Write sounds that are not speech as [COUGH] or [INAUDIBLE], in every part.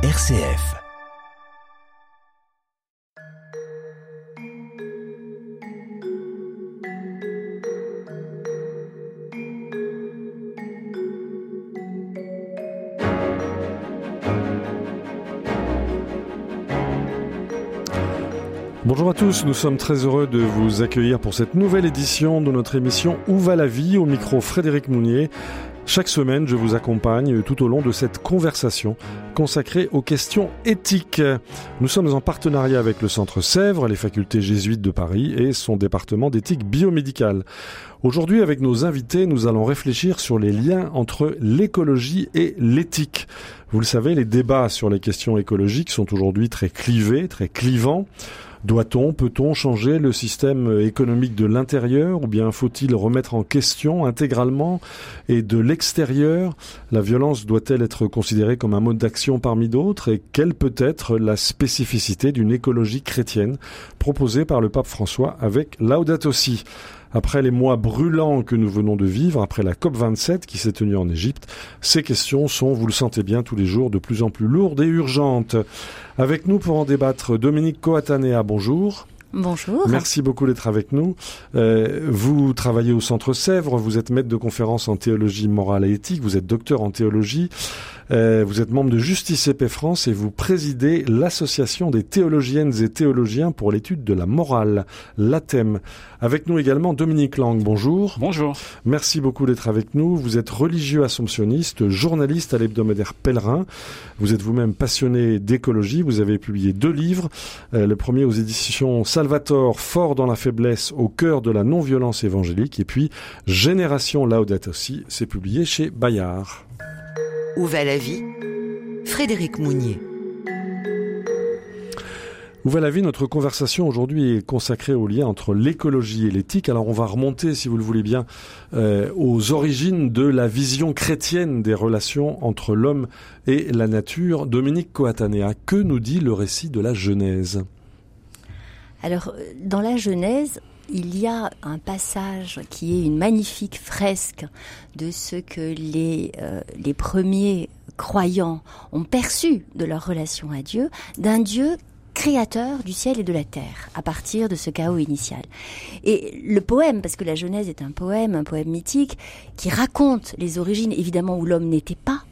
RCF. Bonjour à tous, nous sommes très heureux de vous accueillir pour cette nouvelle édition de notre émission Où va la vie? Au micro Frédéric Mounier. Chaque semaine, je vous accompagne tout au long de cette conversation consacrée aux questions éthiques. Nous sommes en partenariat avec le Centre Sèvres, les facultés jésuites de Paris et son département d'éthique biomédicale. Aujourd'hui, avec nos invités, nous allons réfléchir sur les liens entre l'écologie et l'éthique. Vous le savez, les débats sur les questions écologiques sont aujourd'hui très clivés, très clivants. Doit-on, peut-on changer le système économique de l'intérieur ou bien faut-il remettre en question intégralement et de l'extérieur? La violence doit-elle être considérée comme un mode d'action parmi d'autres et quelle peut être la spécificité d'une écologie chrétienne? Proposée par le pape François avec Laudato Si après les mois brûlants que nous venons de vivre, après la COP27 qui s'est tenue en Égypte, ces questions sont, vous le sentez bien, tous les jours de plus en plus lourdes et urgentes. Avec nous pour en débattre, Dominique Coatanea, bonjour. Bonjour. Merci beaucoup d'être avec nous. Euh, vous travaillez au Centre Sèvres, vous êtes maître de conférences en théologie morale et éthique, vous êtes docteur en théologie, euh, vous êtes membre de Justice et France et vous présidez l'association des théologiennes et théologiens pour l'étude de la morale, l'ATEM. Avec nous également Dominique Lang, bonjour. Bonjour. Merci beaucoup d'être avec nous. Vous êtes religieux assomptionniste, journaliste à l'hebdomadaire Pèlerin. Vous êtes vous-même passionné d'écologie. Vous avez publié deux livres. Euh, le premier aux éditions Salvatore, Fort dans la faiblesse, au cœur de la non-violence évangélique. Et puis Génération Laudato Si, c'est publié chez Bayard. Où va la vie? Frédéric Mounier. Où va la vie? Notre conversation aujourd'hui est consacrée au lien entre l'écologie et l'éthique. Alors on va remonter, si vous le voulez bien, euh, aux origines de la vision chrétienne des relations entre l'homme et la nature. Dominique Coatanea, que nous dit le récit de la Genèse? Alors, dans la Genèse, il y a un passage qui est une magnifique fresque de ce que les, euh, les premiers croyants ont perçu de leur relation à Dieu, d'un Dieu créateur du ciel et de la terre, à partir de ce chaos initial. Et le poème, parce que la Genèse est un poème, un poème mythique, qui raconte les origines, évidemment, où l'homme n'était pas.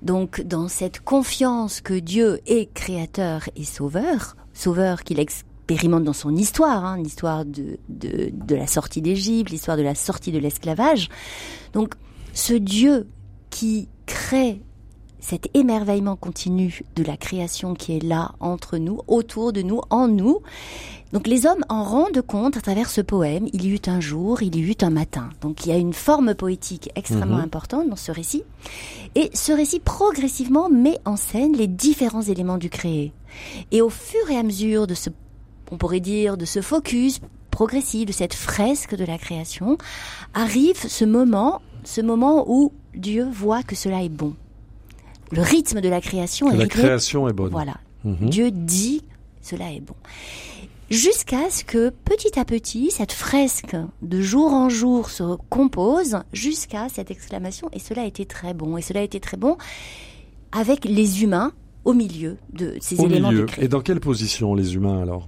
Donc, dans cette confiance que Dieu est créateur et sauveur, sauveur qu'il expérimente dans son histoire, hein, l'histoire de, de, de la sortie d'Égypte, l'histoire de la sortie de l'esclavage. Donc, ce Dieu qui crée cet émerveillement continu de la création qui est là entre nous, autour de nous, en nous. Donc les hommes en rendent compte à travers ce poème. Il y eut un jour, il y eut un matin. Donc il y a une forme poétique extrêmement Mhm. importante dans ce récit. Et ce récit progressivement met en scène les différents éléments du créé. Et au fur et à mesure de ce, on pourrait dire, de ce focus progressif, de cette fresque de la création, arrive ce moment, ce moment où Dieu voit que cela est bon. Le rythme de la création est la création est bonne. voilà. Mhm. Dieu dit cela est bon. Jusqu'à ce que petit à petit, cette fresque de jour en jour se compose jusqu'à cette exclamation et cela a été très bon. Et cela a été très bon avec les humains au milieu de ces Au éléments milieu. du. Et dans quelle position les humains alors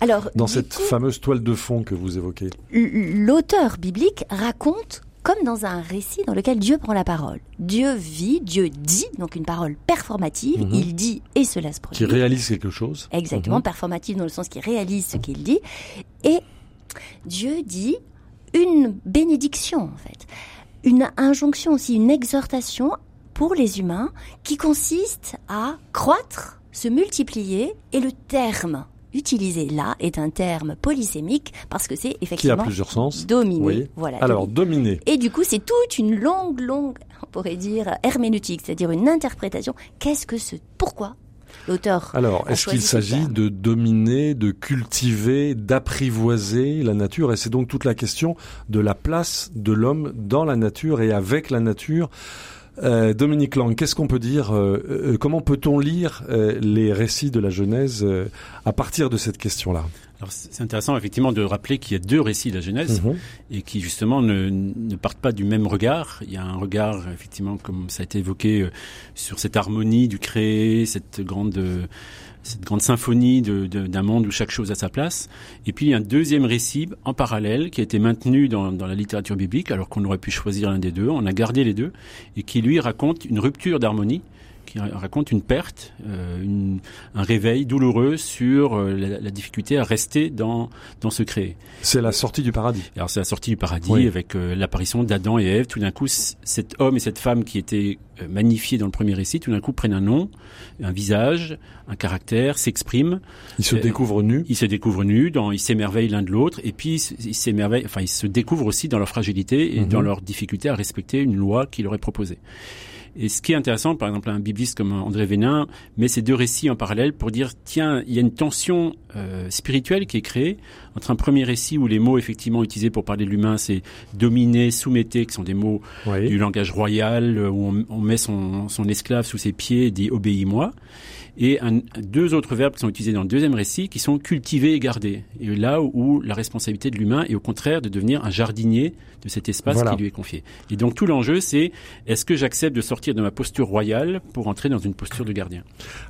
Alors, Dans cette coup, fameuse toile de fond que vous évoquez. l'auteur biblique raconte comme dans un récit dans lequel Dieu prend la parole. Dieu vit, Dieu dit, donc une parole performative, Mhm. il dit et cela se produit. Qui réalise quelque chose. Exactement, Mhm. performative dans le sens qu'il réalise ce qu'il dit. Et Dieu dit une bénédiction, en fait. Une injonction aussi, une exhortation pour les humains qui consiste à croître, se multiplier et le terme utilisé là est un terme polysémique parce que c'est Qui a effectivement plusieurs sens. dominer. Oui. Voilà. Alors, dominer. Et du coup, c'est toute une longue, longue, on pourrait dire, herméneutique, c'est-à-dire une interprétation. Qu'est-ce que ce, pourquoi l'auteur Alors, est-ce qu'il s'agit de dominer, de cultiver, d'apprivoiser la nature? Et c'est donc toute la question de la place de l'homme dans la nature et avec la nature. Euh, Dominique Lang, qu'est-ce qu'on peut dire euh, euh, Comment peut-on lire euh, les récits de la Genèse euh, à partir de cette question-là? C'est intéressant effectivement de rappeler qu'il y a deux récits de la Genèse mhm. et qui justement ne, ne, partent pas du même regard. Il y a un regard effectivement, comme ça a été évoqué, sur cette harmonie du créé, cette grande cette grande symphonie d'un de, monde où chaque chose a sa place. Et puis un deuxième récit en parallèle qui a été maintenu dans, dans la littérature biblique, alors qu'on aurait pu choisir l'un des deux. On a gardé les deux et qui lui raconte une rupture d'harmonie qui raconte une perte, euh, une, un réveil douloureux sur euh, la, la, difficulté à rester dans dans ce créé. C'est la sortie du paradis. Alors c'est la sortie du paradis avec euh, l'apparition d'Adam et Ève. Tout d'un coup, cet homme et cette femme qui étaient magnifiés dans le premier récit, tout d'un coup prennent un nom, un visage, un caractère, s'expriment. Ils se découvrent nus. Ils se découvrent nus, dans, ils s'émerveillent l'un de l'autre, et puis ils s'émerveillent, enfin ils se découvrent aussi dans leur fragilité et mhm. dans leur difficulté à respecter une loi qu'il aurait proposée. Et ce qui est intéressant, par exemple, un bibliste comme André Vénin met ces deux récits en parallèle pour dire, tiens, il y a une tension euh, spirituelle qui est créée entre un premier récit où les mots effectivement utilisés pour parler de l'humain, c'est dominer, soumettez, qui sont des mots du langage royal, où on, on met son, son, esclave sous ses pieds et dit obéis-moi et un, deux autres verbes qui sont utilisés dans le deuxième récit qui sont cultiver et garder. Et là où, la responsabilité de l'humain est au contraire de devenir un jardinier de cet espace qui lui est confié. Et donc tout l'enjeu, c'est est-ce que j'accepte de sortir de ma posture royale pour entrer dans une posture de gardien?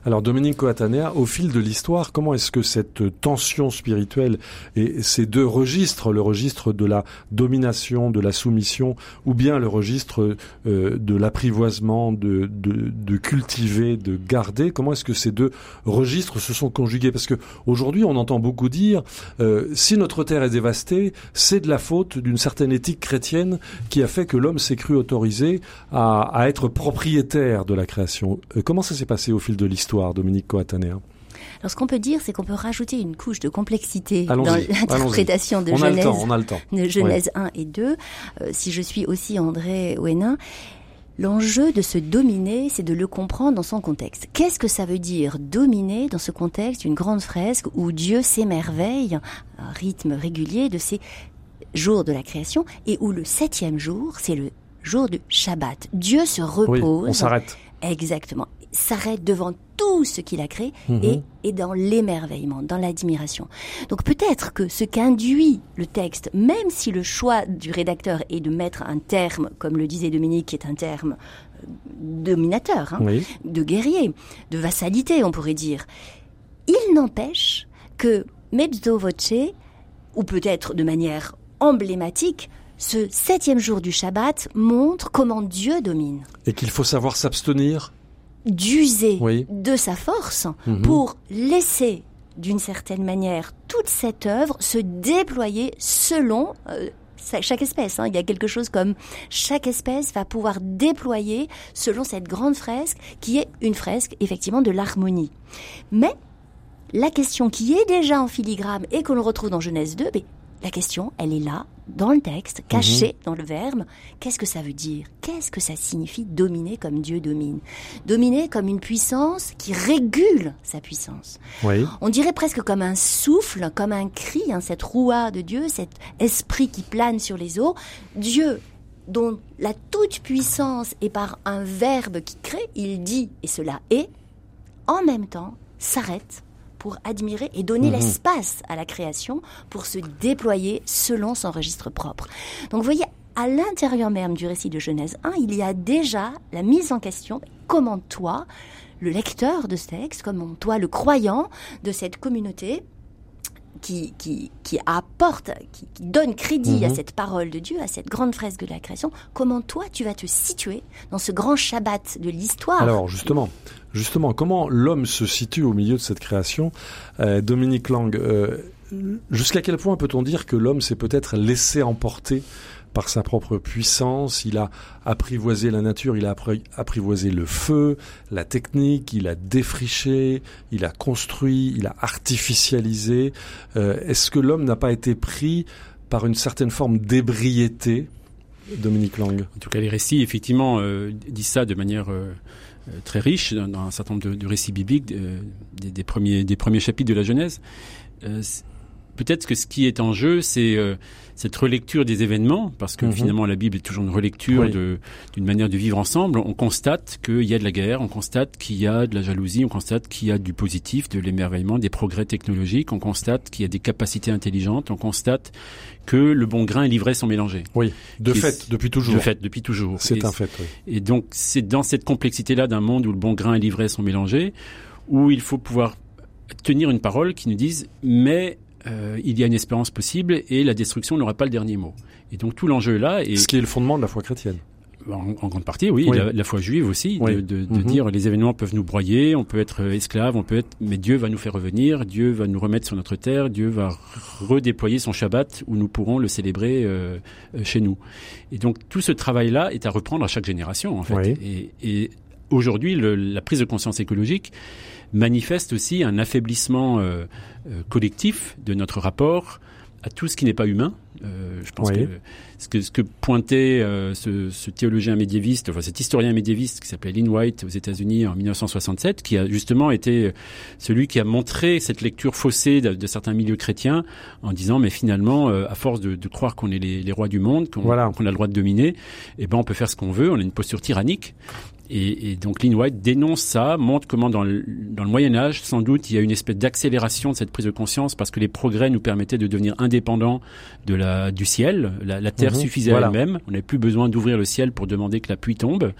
Alors Dominique Coatanea, au fil de l'histoire, comment est-ce que cette tension spirituelle et ces deux registres, le registre de la domination, de la soumission, ou bien le registre euh, de l'apprivoisement, de, de, de cultiver, de garder, comment est-ce que ces deux registres se sont conjugués? Parce que aujourd'hui, on entend beaucoup dire euh, si notre terre est dévastée, c'est de la faute d'une certaine éthique chrétienne qui a fait que l'homme s'est cru autorisé à, être propriétaire de la création. Euh, comment ça s'est passé au fil de l'histoire, Dominique Coatanéa alors ce qu'on peut dire, c'est qu'on peut rajouter une couche de complexité dans l'interprétation de Genèse, de Genèse 1 et 2. Euh, si je suis aussi André Ouénin, L'enjeu de se dominer, c'est de le comprendre dans son contexte. Qu'est-ce que ça veut dire dominer dans ce contexte une grande fresque où Dieu s'émerveille, un rythme régulier de ces jours de la création, et où le septième jour, c'est le jour du Shabbat. Dieu se repose. on s'arrête. Exactement s'arrête devant tout ce qu'il a créé mhm. et est dans l'émerveillement, dans l'admiration. Donc peut-être que ce qu'induit le texte, même si le choix du rédacteur est de mettre un terme, comme le disait Dominique, qui est un terme euh, dominateur, hein, de guerrier, de vassalité, on pourrait dire, il n'empêche que mezzo voce, ou peut-être de manière emblématique, ce septième jour du Shabbat montre comment Dieu domine. Et qu'il faut savoir s'abstenir d'user de sa force mhm. pour laisser d'une certaine manière toute cette œuvre se déployer selon euh, chaque espèce. Hein. Il y a quelque chose comme chaque espèce va pouvoir déployer selon cette grande fresque qui est une fresque effectivement de l'harmonie. Mais la question qui est déjà en filigrane et qu'on retrouve dans Genèse 2, la question, elle est là, dans le texte, cachée mhm. dans le verbe. Qu'est-ce que ça veut dire? Qu'est-ce que ça signifie dominer comme Dieu domine? Dominer comme une puissance qui régule sa puissance. On dirait presque comme un souffle, comme un cri, hein, cette roua de Dieu, cet esprit qui plane sur les eaux. Dieu dont la toute-puissance est par un verbe qui crée, il dit, et cela est, en même temps, s'arrête pour admirer et donner mhm. l'espace à la création pour se déployer selon son registre propre. Donc vous voyez, à l'intérieur même du récit de Genèse 1, il y a déjà la mise en question, comment toi, le lecteur de ce texte, comment toi, le croyant de cette communauté, qui, qui, qui apporte, qui, qui, donne crédit à mhm. cette parole de Dieu, à cette grande fresque de la création, comment toi tu vas te situer dans ce grand Shabbat de l'histoire Alors justement, justement, comment l'homme se situe au milieu de cette création euh, Dominique Lang, euh, jusqu'à quel point peut-on dire que l'homme s'est peut-être laissé emporter par sa propre puissance, il a apprivoisé la nature, il a apprivoisé le feu, la technique, il a défriché, il a construit, il a artificialisé. Euh, est-ce que l'homme n'a pas été pris par une certaine forme d'ébriété, Dominique Lang? En tout cas, les récits, effectivement, disent ça de manière... très riche dans, un certain nombre de, récits bibliques des, premiers, des premiers chapitres de la Genèse. Peut-être que ce qui est en jeu, c'est euh, cette relecture des événements, parce que Mhm. finalement la Bible est toujours une relecture Oui. de- d'une manière de vivre ensemble. On constate qu'il y a de la guerre, on constate qu'il y a de la jalousie, on constate qu'il y a du positif, de l'émerveillement, des progrès technologiques, on constate qu'il y a des capacités intelligentes, on constate que le bon grain et l'ivraie sont mélangés. Oui, de fait, depuis toujours. De fait, depuis toujours. C'est Et un fait, oui. et donc, c'est dans cette complexité-là d'un monde où le bon grain et l'ivraie sont mélangés, où il faut pouvoir tenir une parole qui nous dise, mais euh, il y a une espérance possible et la destruction n'aura pas le dernier mot. Et donc, tout l'enjeu est là, et Ce qui est le fondement de la foi chrétienne. en, en grande partie, oui, Oui. La, la foi juive aussi, de, Mhm. dire les événements peuvent nous broyer, on peut être euh, esclave, on peut être, mais Dieu va nous faire revenir, Dieu va nous remettre sur notre terre, Dieu va redéployer son Shabbat où nous pourrons le célébrer euh, euh, chez nous. Et donc tout ce travail-là est à reprendre à chaque génération en fait. Oui. Et, et aujourd'hui, la prise de conscience écologique manifeste aussi un affaiblissement euh, euh, collectif de notre rapport à tout ce qui n'est pas humain. Euh, je pense Oui. que ce que, ce que pointait euh, ce, ce théologien médiéviste, enfin cet historien médiéviste qui s'appelait Lynn White aux États-Unis en 1967, qui a justement été celui qui a montré cette lecture faussée de, de certains milieux chrétiens en disant mais finalement euh, à force de, de croire qu'on est les, les rois du monde, qu'on Voilà. qu'on a le droit de dominer, eh ben on peut faire ce qu'on veut, on a une posture tyrannique. Et, et donc Lynn White dénonce ça, montre comment dans le, dans le Moyen Âge, sans doute, il y a une espèce d'accélération de cette prise de conscience parce que les progrès nous permettaient de devenir indépendants de la, du ciel. La, la terre Mhm. suffisait Voilà. à elle-même. On n'avait plus besoin d'ouvrir le ciel pour demander que la pluie tombe.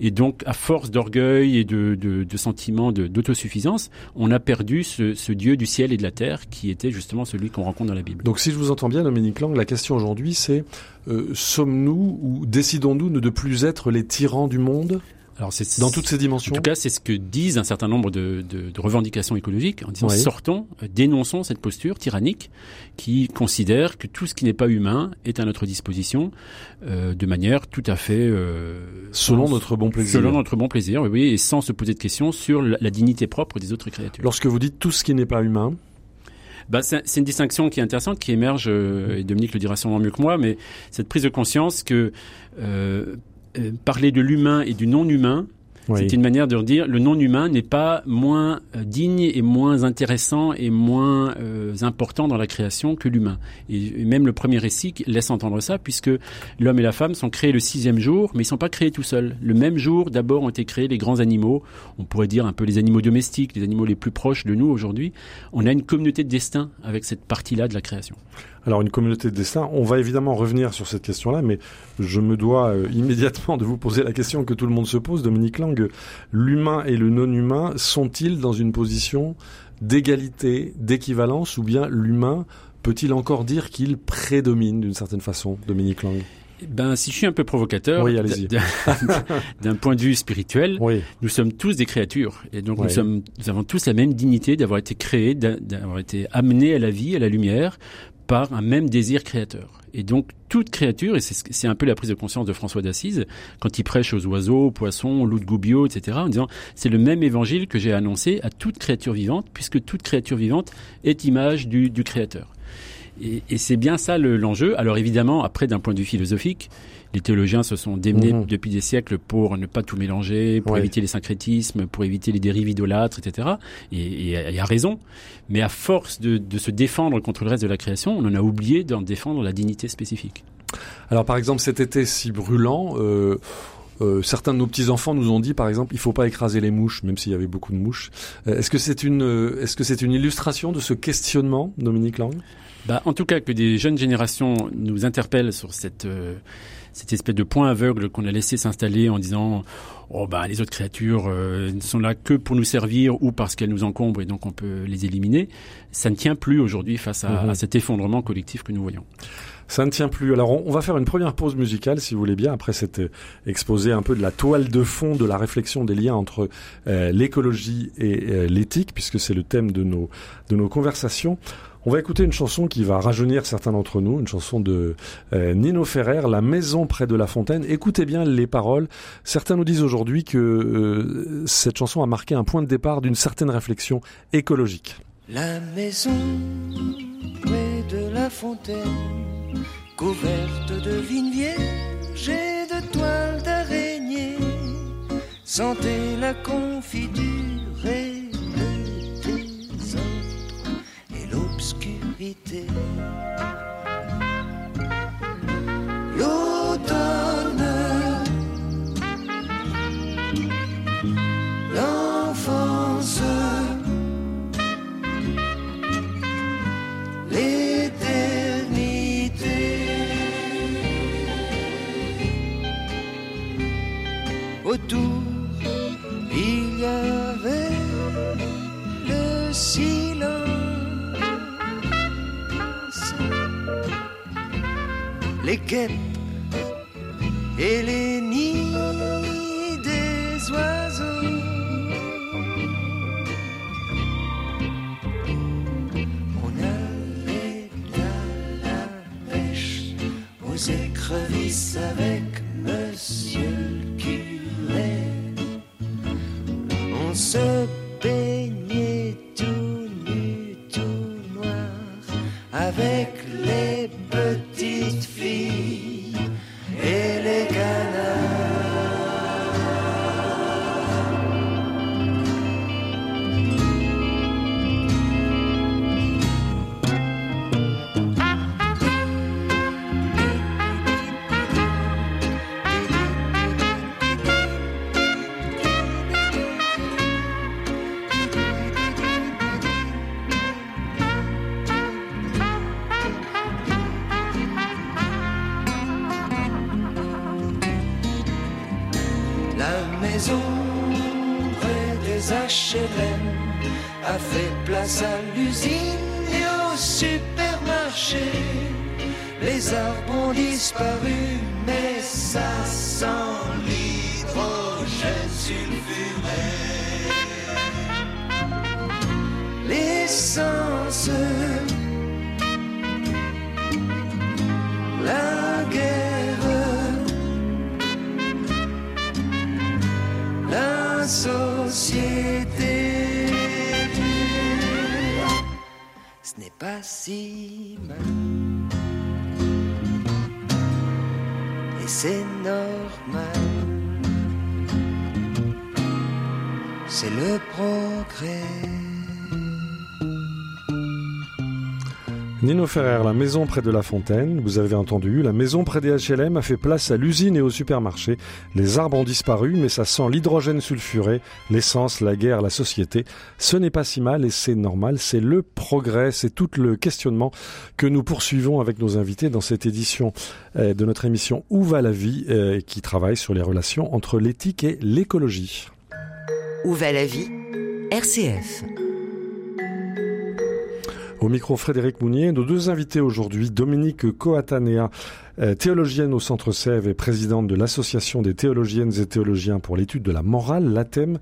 Et donc, à force d'orgueil et de, de, de sentiments d'autosuffisance, on a perdu ce, ce Dieu du ciel et de la terre qui était justement celui qu'on rencontre dans la Bible. Donc si je vous entends bien, Dominique Lang, la question aujourd'hui c'est euh, sommes-nous ou décidons-nous de ne plus être les tyrans du monde Alors, c'est dans toutes ces En dimensions tout cas, c'est ce que disent un certain nombre de, de- de revendications écologiques en disant Oui. sortons, euh, dénonçons cette posture tyrannique qui considère que tout ce qui n'est pas humain est à notre disposition euh, de manière tout à fait euh, Selon sans- notre bon plaisir. selon notre bon plaisir, oui, oui, et sans se poser de questions sur la, la dignité propre des autres créatures. Lorsque vous dites tout ce qui n'est pas humain, Bah, c'est une distinction qui est intéressante, qui émerge, euh, et Dominique le dira sûrement mieux que moi, mais cette prise de conscience que euh, euh, parler de l'humain et du non-humain, c'est une manière de dire le non-humain n'est pas moins euh, digne et moins intéressant et moins euh, important dans la création que l'humain. Et, même le premier récit laisse entendre ça, puisque l'homme et la femme sont créés le sixième jour, mais ils sont pas créés tout seuls. Le même jour, d'abord, ont été créés les grands animaux. On pourrait dire un peu les animaux domestiques, les animaux les plus proches de nous aujourd'hui. On a une communauté de destin avec cette partie-là de la création. Alors une communauté de destin, on va évidemment revenir sur cette question-là, mais je me dois euh, [LAUGHS] immédiatement de vous poser la question que tout le monde se pose, Dominique Lang. L'humain et le non-humain sont-ils dans une position d'égalité, d'équivalence, ou bien l'humain peut-il encore dire qu'il prédomine d'une certaine façon, Dominique Lang? Eh Ben, si je suis un peu provocateur, Oui, [LAUGHS] d'un point de vue spirituel, Oui, Nous sommes tous des créatures et donc nous, sommes, nous avons tous la même dignité d'avoir été créés, d'a- d'avoir été amenés à la vie, à la lumière par un même désir créateur. Et donc toute créature, et c'est ce- c'est un peu la prise de conscience de François d'Assise, quand il prêche aux oiseaux, aux poissons, loups de Goubio, etc., en disant c'est le même évangile que j'ai annoncé à toute créature vivante, puisque toute créature vivante est image du, créateur. Et, c'est bien ça le- l'enjeu. Alors évidemment, après d'un point de vue philosophique, les théologiens se sont démenés Mhm. depuis des siècles pour ne pas tout mélanger, pour Ouais. éviter les syncrétismes, pour éviter les dérives idolâtres, etc. Et, et, et à raison. Mais à force de, de se défendre contre le reste de la création, on en a oublié d'en défendre la dignité spécifique. Alors par exemple cet été si brûlant, euh, euh, certains de nos petits enfants nous ont dit par exemple il faut pas écraser les mouches, même s'il y avait beaucoup de mouches. Euh, est-ce que c'est une euh, est-ce que c'est une illustration de ce questionnement, Dominique Lang? Bah, en tout cas, que des jeunes générations nous interpellent sur cette, euh, cette espèce de point aveugle qu'on a laissé s'installer en disant oh bah les autres créatures euh, ne sont là que pour nous servir ou parce qu'elles nous encombrent et donc on peut les éliminer. Ça ne tient plus aujourd'hui face à, Mhm. à cet effondrement collectif que nous voyons. Ça ne tient plus. Alors on, on va faire une première pause musicale si vous voulez bien après cet euh, exposé un peu de la toile de fond de la réflexion des liens entre euh, l'écologie et euh, l'éthique puisque c'est le thème de nos de nos conversations. On va écouter une chanson qui va rajeunir certains d'entre nous, une chanson de euh, Nino Ferrer, La maison près de la fontaine. Écoutez bien les paroles. Certains nous disent aujourd'hui que euh, cette chanson a marqué un point de départ d'une certaine réflexion écologique. La maison près de la fontaine, couverte de vignes vierges et de toiles d'araignée, sentez la confiture habiter. Les guêpes et les nids des oiseaux. On allait à la pêche aux écrevisses avec arbres ont disparu, mais ça sent l'hydrogène sulfuré. L'essence, la guerre. la société. Ce n'est pas si mal. Et c'est normal. C'est le progrès. Nino Ferrer, la maison près de la fontaine, vous avez entendu, la maison près des HLM a fait place à l'usine et au supermarché. Les arbres ont disparu, mais ça sent l'hydrogène sulfuré, l'essence, la guerre, la société. Ce n'est pas si mal et c'est normal, c'est le progrès, c'est tout le questionnement que nous poursuivons avec nos invités dans cette édition euh, de notre émission Où va la vie, euh, qui travaille sur les relations entre l'éthique et l'écologie. Où va la vie? RCF. Au micro Frédéric Mounier, nos deux invités aujourd'hui, Dominique Coatanea, euh, théologienne au Centre Sèvres et présidente de l'Association des théologiennes et théologiens pour l'étude de la morale, l'ATEM,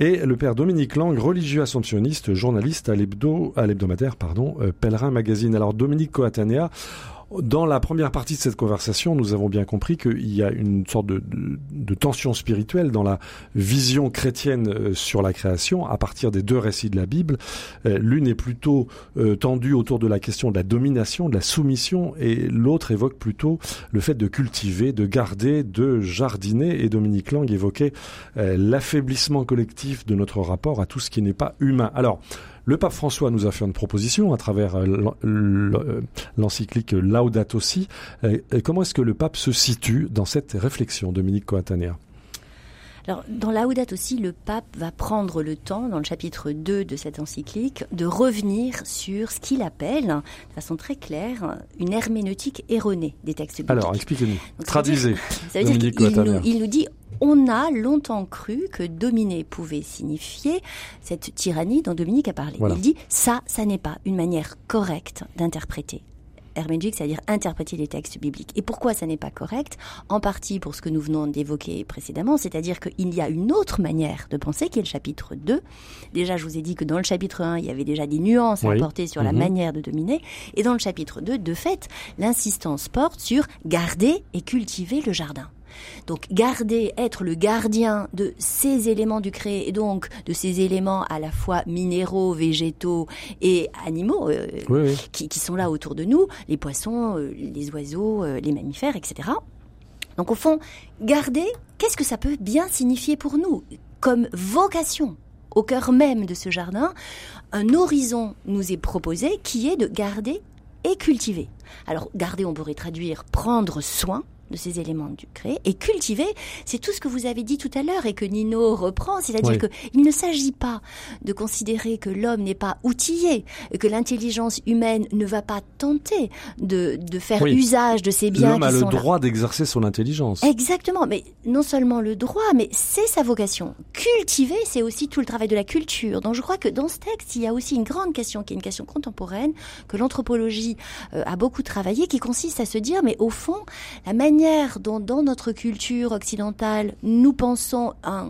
et le père Dominique Lang, religieux assomptionniste, journaliste à l'hebdo, à l'hebdomadaire, pardon, euh, Pèlerin Magazine. Alors Dominique Coatanea, dans la première partie de cette conversation, nous avons bien compris qu'il y a une sorte de, tension spirituelle dans la vision chrétienne euh, sur la création à partir des deux récits de la Bible. Euh, L'une est plutôt euh, tendue autour de la question de la domination, de la soumission, et l'autre évoque plutôt le fait de cultiver, de garder, de jardiner. Et Dominique Lang évoquait l'affaiblissement collectif de notre rapport à tout ce qui n'est pas humain. Alors, le pape François nous a fait une proposition à travers l'encyclique Laudato Si. Comment est-ce que le pape se situe dans cette réflexion, Dominique Coatanea alors, dans Laudato aussi, le pape va prendre le temps, dans le chapitre 2 de cette encyclique, de revenir sur ce qu'il appelle, de façon très claire, une herméneutique erronée des textes bibliques. Alors, expliquez-nous. Traduisez. Ça veut dire qu'il nous, il nous dit on a longtemps cru que dominer pouvait signifier cette tyrannie dont Dominique a parlé. Voilà. Il dit ça, ça n'est pas une manière correcte d'interpréter herméneutique, c'est-à-dire interpréter les textes bibliques. Et pourquoi ça n'est pas correct? En partie pour ce que nous venons d'évoquer précédemment, c'est-à-dire qu'il y a une autre manière de penser qui est le chapitre 2. Déjà, je vous ai dit que dans le chapitre 1, il y avait déjà des nuances oui. à apporter sur mmh. la manière de dominer. Et dans le chapitre 2, de fait, l'insistance porte sur garder et cultiver le jardin. Donc garder, être le gardien de ces éléments du créé et donc de ces éléments à la fois minéraux, végétaux et animaux euh, oui, oui. Qui, qui, sont là autour de nous, les poissons, euh, les oiseaux, euh, les mammifères, etc. Donc au fond, garder, qu'est-ce que ça peut bien signifier pour nous comme vocation au cœur même de ce jardin, un horizon nous est proposé qui est de garder et cultiver. Alors, garder, on pourrait traduire prendre soin, de ces éléments du créé et cultiver, c'est tout ce que vous avez dit tout à l'heure et que Nino reprend, c'est-à-dire que il ne s'agit pas de considérer que l'homme n'est pas outillé, que l'intelligence humaine ne va pas tenter de, de faire usage de ces biens. L'homme a le droit d'exercer son intelligence. Exactement, mais non seulement le droit, mais c'est sa vocation. Cultiver, c'est aussi tout le travail de la culture. Donc je crois que dans ce texte, il y a aussi une grande question qui est une question contemporaine que l'anthropologie euh, a beaucoup travaillé, qui consiste à se dire, mais au fond, la manière manière dont dans notre culture occidentale, nous pensons à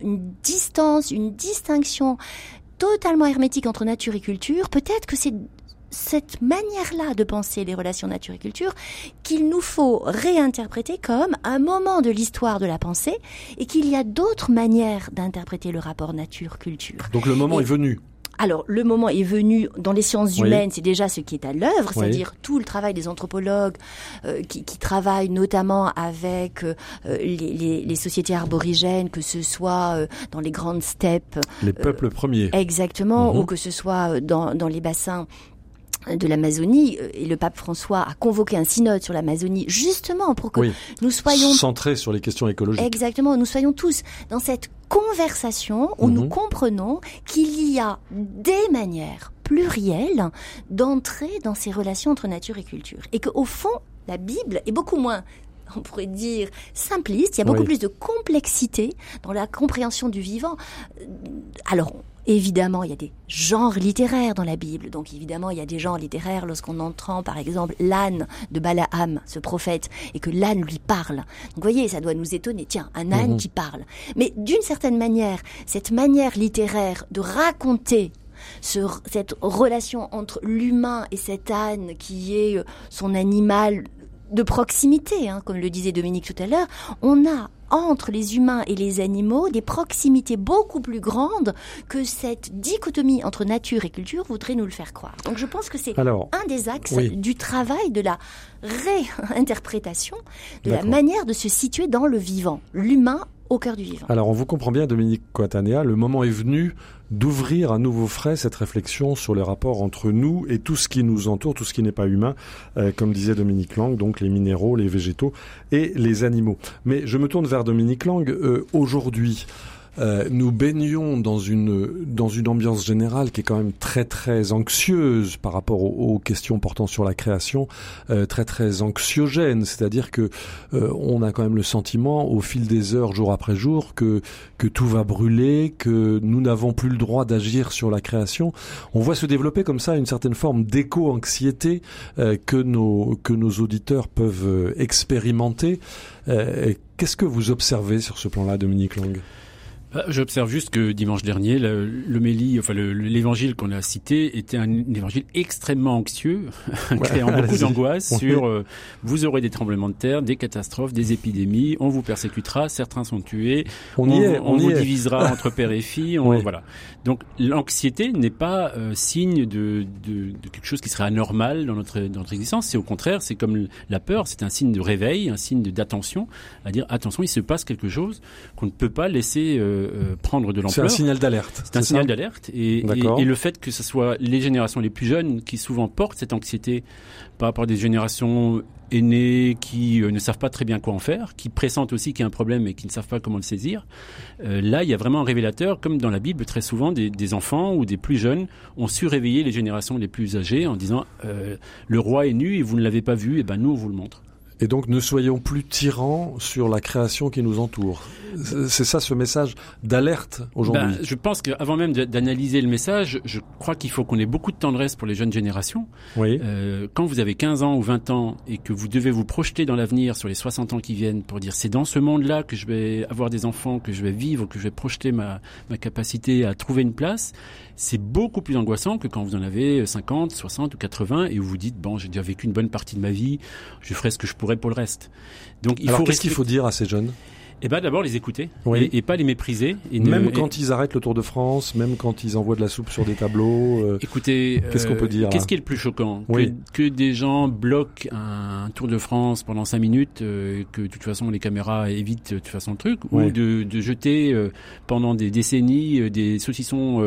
une distance, une distinction totalement hermétique entre nature et culture, peut-être que c'est cette manière-là de penser les relations nature et culture qu'il nous faut réinterpréter comme un moment de l'histoire de la pensée et qu'il y a d'autres manières d'interpréter le rapport nature-culture. Donc le moment est venu. Alors, le moment est venu dans les sciences humaines, c'est déjà ce qui est à l'œuvre, c'est-à-dire tout le travail des anthropologues euh, qui, qui, travaillent notamment avec euh, les, les, sociétés arborigènes, que ce soit euh, dans les grandes steppes. Les peuples premiers. Exactement, mhm. ou que ce soit dans, dans les bassins de l'Amazonie et le pape François a convoqué un synode sur l'Amazonie justement pour que nous soyons centrés sur les questions écologiques. Exactement, nous soyons tous dans cette conversation où nous mhm. comprenons qu'il y a des manières plurielles d'entrer dans ces relations entre nature et culture. Et qu'au fond, la Bible est beaucoup moins on pourrait dire simpliste, il y a beaucoup plus de complexité dans la compréhension du vivant. Alors, Évidemment, il y a des genres littéraires dans la Bible. Donc évidemment, il y a des genres littéraires lorsqu'on entend par exemple l'âne de Balaam, ce prophète, et que l'âne lui parle. Donc vous voyez, ça doit nous étonner. Tiens, un âne mhm. qui parle. Mais d'une certaine manière, cette manière littéraire de raconter cette relation entre l'humain et cet âne qui est euh, son animal de proximité, hein, comme le disait Dominique tout à l'heure, on a entre les humains et les animaux des proximités beaucoup plus grandes que cette dichotomie entre nature et culture voudrait nous le faire croire. Donc je pense que c'est un des axes du travail de la réinterprétation de la manière de se situer dans le vivant, l'humain au cœur du vivant. Alors on vous comprend bien Dominique Coatanea, le moment est venu d'ouvrir à nouveau frais cette réflexion sur les rapports entre nous et tout ce qui nous entoure, tout ce qui n'est pas humain, euh, comme disait Dominique Lang, donc les minéraux, les végétaux et les animaux. Mais je me tourne vers Dominique Lang. Euh, aujourd'hui, euh, nous baignons dans une dans une ambiance générale qui est quand même très très anxieuse par rapport aux, questions portant sur la création, euh, très très anxiogène. C'est-à-dire que euh, on a quand même le sentiment, au fil des heures, jour après jour, que que tout va brûler, que nous n'avons plus le droit d'agir sur la création. On voit se développer comme ça une certaine forme d'éco-anxiété que nos que nos auditeurs peuvent expérimenter. Qu'est-ce que vous observez sur ce plan-là, Dominique Lang? J'observe juste que dimanche dernier, le, enfin l'évangile qu'on a cité était un, évangile extrêmement anxieux, [LAUGHS] créant [LAUGHS] beaucoup d'angoisse sur euh, vous aurez des tremblements de terre, des catastrophes, des épidémies, on vous persécutera, certains sont tués, on, on, vous divisera [LAUGHS] entre père et fille, on, voilà. Donc l'anxiété n'est pas euh, signe de, de, de, quelque chose qui serait anormal dans notre, dans notre existence. C'est au contraire, c'est comme la peur, c'est un signe de réveil, un signe d'attention, à dire attention, il se passe quelque chose qu'on ne peut pas laisser euh, euh, prendre de l'ampleur. C'est un signal d'alerte. C'est un signal d'alerte et, et, et, le fait que ce soit les générations les plus jeunes qui souvent portent cette anxiété par rapport à des générations aînés qui euh, ne savent pas très bien quoi en faire, qui pressentent aussi qu'il y a un problème et qui ne savent pas comment le saisir. Euh, là, il y a vraiment un révélateur, comme dans la Bible, très souvent, des, des, enfants ou des plus jeunes ont su réveiller les générations les plus âgées en disant euh, le roi est nu et vous ne l'avez pas vu, et ben nous on vous le montre. Et donc ne soyons plus tyrans sur la création qui nous entoure. C'est ça ce message d'alerte aujourd'hui. Ben, je pense qu'avant même d'analyser le message, je crois qu'il faut qu'on ait beaucoup de tendresse pour les jeunes générations. Oui. Euh, quand vous avez 15 ans ou 20 ans et que vous devez vous projeter dans l'avenir sur les 60 ans qui viennent pour dire c'est dans ce monde-là que je vais avoir des enfants, que je vais vivre, que je vais projeter ma, ma capacité à trouver une place, c'est beaucoup plus angoissant que quand vous en avez 50, 60 ou 80 et vous vous dites bon j'ai déjà vécu une bonne partie de ma vie, je ferai ce que je pourrais pour le reste. Donc il Alors qu'est-ce qu'il faut dire à ces jeunes? Eh ben d'abord les écouter Oui. et, et pas les mépriser. Et ne- Même et- quand ils arrêtent le Tour de France, même quand ils envoient de la soupe sur des tableaux. euh, Écoutez, Qu'est-ce qu'on euh, peut dire, Qu'est-ce qui est le plus choquant Oui. que, que des gens bloquent un Tour de France pendant cinq minutes, euh, que de toute façon les caméras évitent de toute façon le truc, Oui. ou de, de jeter euh, pendant des décennies des saucissons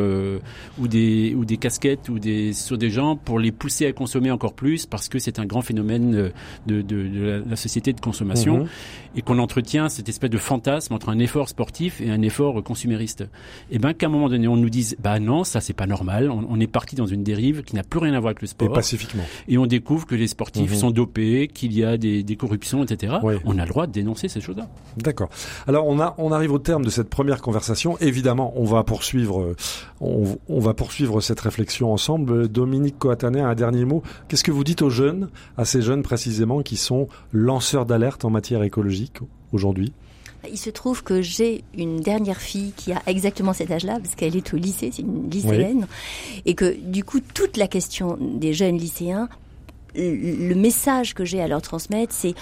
ou des ou des casquettes ou des sur des gens pour les pousser à consommer encore plus parce que c'est un grand phénomène de, de, de la, la société de consommation mhm. et qu'on entretient cette espèce de fantasme entre un effort sportif et un effort consumériste. Et ben qu'à un moment donné on nous dise bah non ça c'est pas normal, on, on est parti dans une dérive qui n'a plus rien à voir avec le Et sport pacifiquement. et on découvre que les sportifs Mhm. sont dopés, qu'il y a des, des corruptions, etc. On a le droit de dénoncer ces choses-là. D'accord. Alors on a on arrive au terme de cette première conversation. Évidemment, on va poursuivre euh, on, on va poursuivre cette réflexion ensemble. Dominique Coatané, un dernier mot. Qu'est-ce que vous dites aux jeunes, à ces jeunes précisément qui sont lanceurs d'alerte en matière écologique aujourd'hui? Il se trouve que j'ai une dernière fille qui a exactement cet âge-là, parce qu'elle est au lycée, c'est une lycéenne, et que du coup, toute la question des jeunes lycéens, le le message que j'ai à leur transmettre, c'est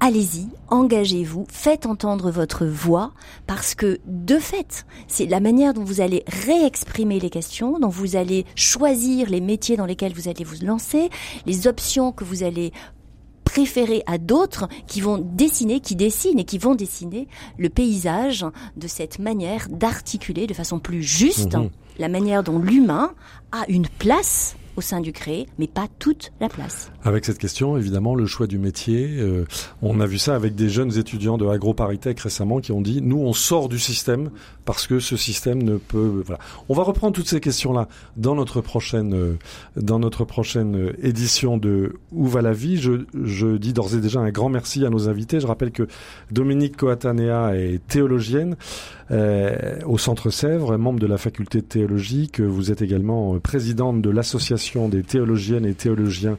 allez-y, engagez-vous, faites entendre votre voix, parce que de fait, c'est la manière dont vous allez réexprimer les questions, dont vous allez choisir les métiers dans lesquels vous allez vous lancer, les options que vous allez préférer à d'autres qui vont dessiner, qui dessinent et qui vont dessiner le paysage de cette manière d'articuler de façon plus juste Mhm. la manière dont l'humain a une place au sein du créé, mais pas toute la place. Avec cette question, évidemment, le choix du métier. euh, on a vu ça avec des jeunes étudiants de AgroParisTech récemment qui ont dit nous, on sort du système parce que ce système ne peut. Voilà. On va reprendre toutes ces questions-là dans notre prochaine euh, dans notre prochaine euh, édition de Où va la vie? Je, je dis d'ores et déjà un grand merci à nos invités. Je rappelle que Dominique Coatanea est théologienne euh, au Centre Sèvres, membre de la faculté de théologie, que vous êtes également euh, présidente de l'association des théologiennes et théologiens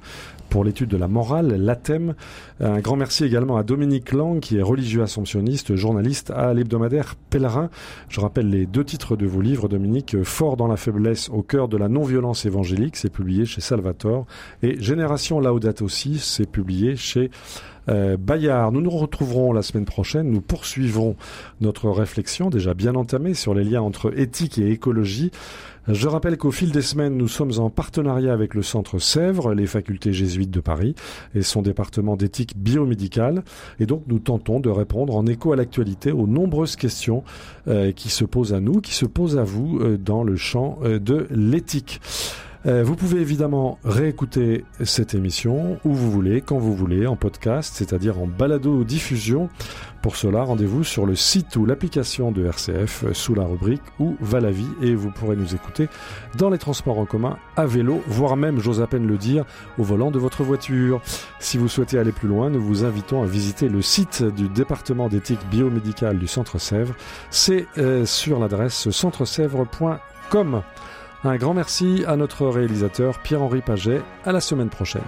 pour l'étude de la morale, l'ATEM. Un grand merci également à Dominique Lang, qui est religieux assomptionniste, journaliste à l'hebdomadaire Pèlerin. Je rappelle les deux titres de vos livres, Dominique, Fort dans la faiblesse, au cœur de la non-violence évangélique, c'est publié chez Salvator, et Génération Laudate aussi, c'est publié chez euh, Bayard. Nous nous retrouverons la semaine prochaine. Nous poursuivrons notre réflexion déjà bien entamée sur les liens entre éthique et écologie. Je rappelle qu'au fil des semaines, nous sommes en partenariat avec le Centre Sèvres, les facultés jésuites de Paris et son département d'éthique biomédicale. Et donc, nous tentons de répondre en écho à l'actualité aux nombreuses questions euh, qui se posent à nous, qui se posent à vous euh, dans le champ de l'éthique. Euh, vous pouvez évidemment réécouter cette émission où vous voulez, quand vous voulez, en podcast, c'est-à-dire en balado diffusion. Pour cela, rendez-vous sur le site ou l'application de RCF euh, sous la rubrique Où va la vie et vous pourrez nous écouter dans les transports en commun, à vélo, voire même, j'ose à peine le dire, au volant de votre voiture. Si vous souhaitez aller plus loin, nous vous invitons à visiter le site du département d'éthique biomédicale du Centre Sèvres. C'est euh, sur l'adresse centresèvres.com. Un grand merci à notre réalisateur Pierre-Henri Paget. À la semaine prochaine.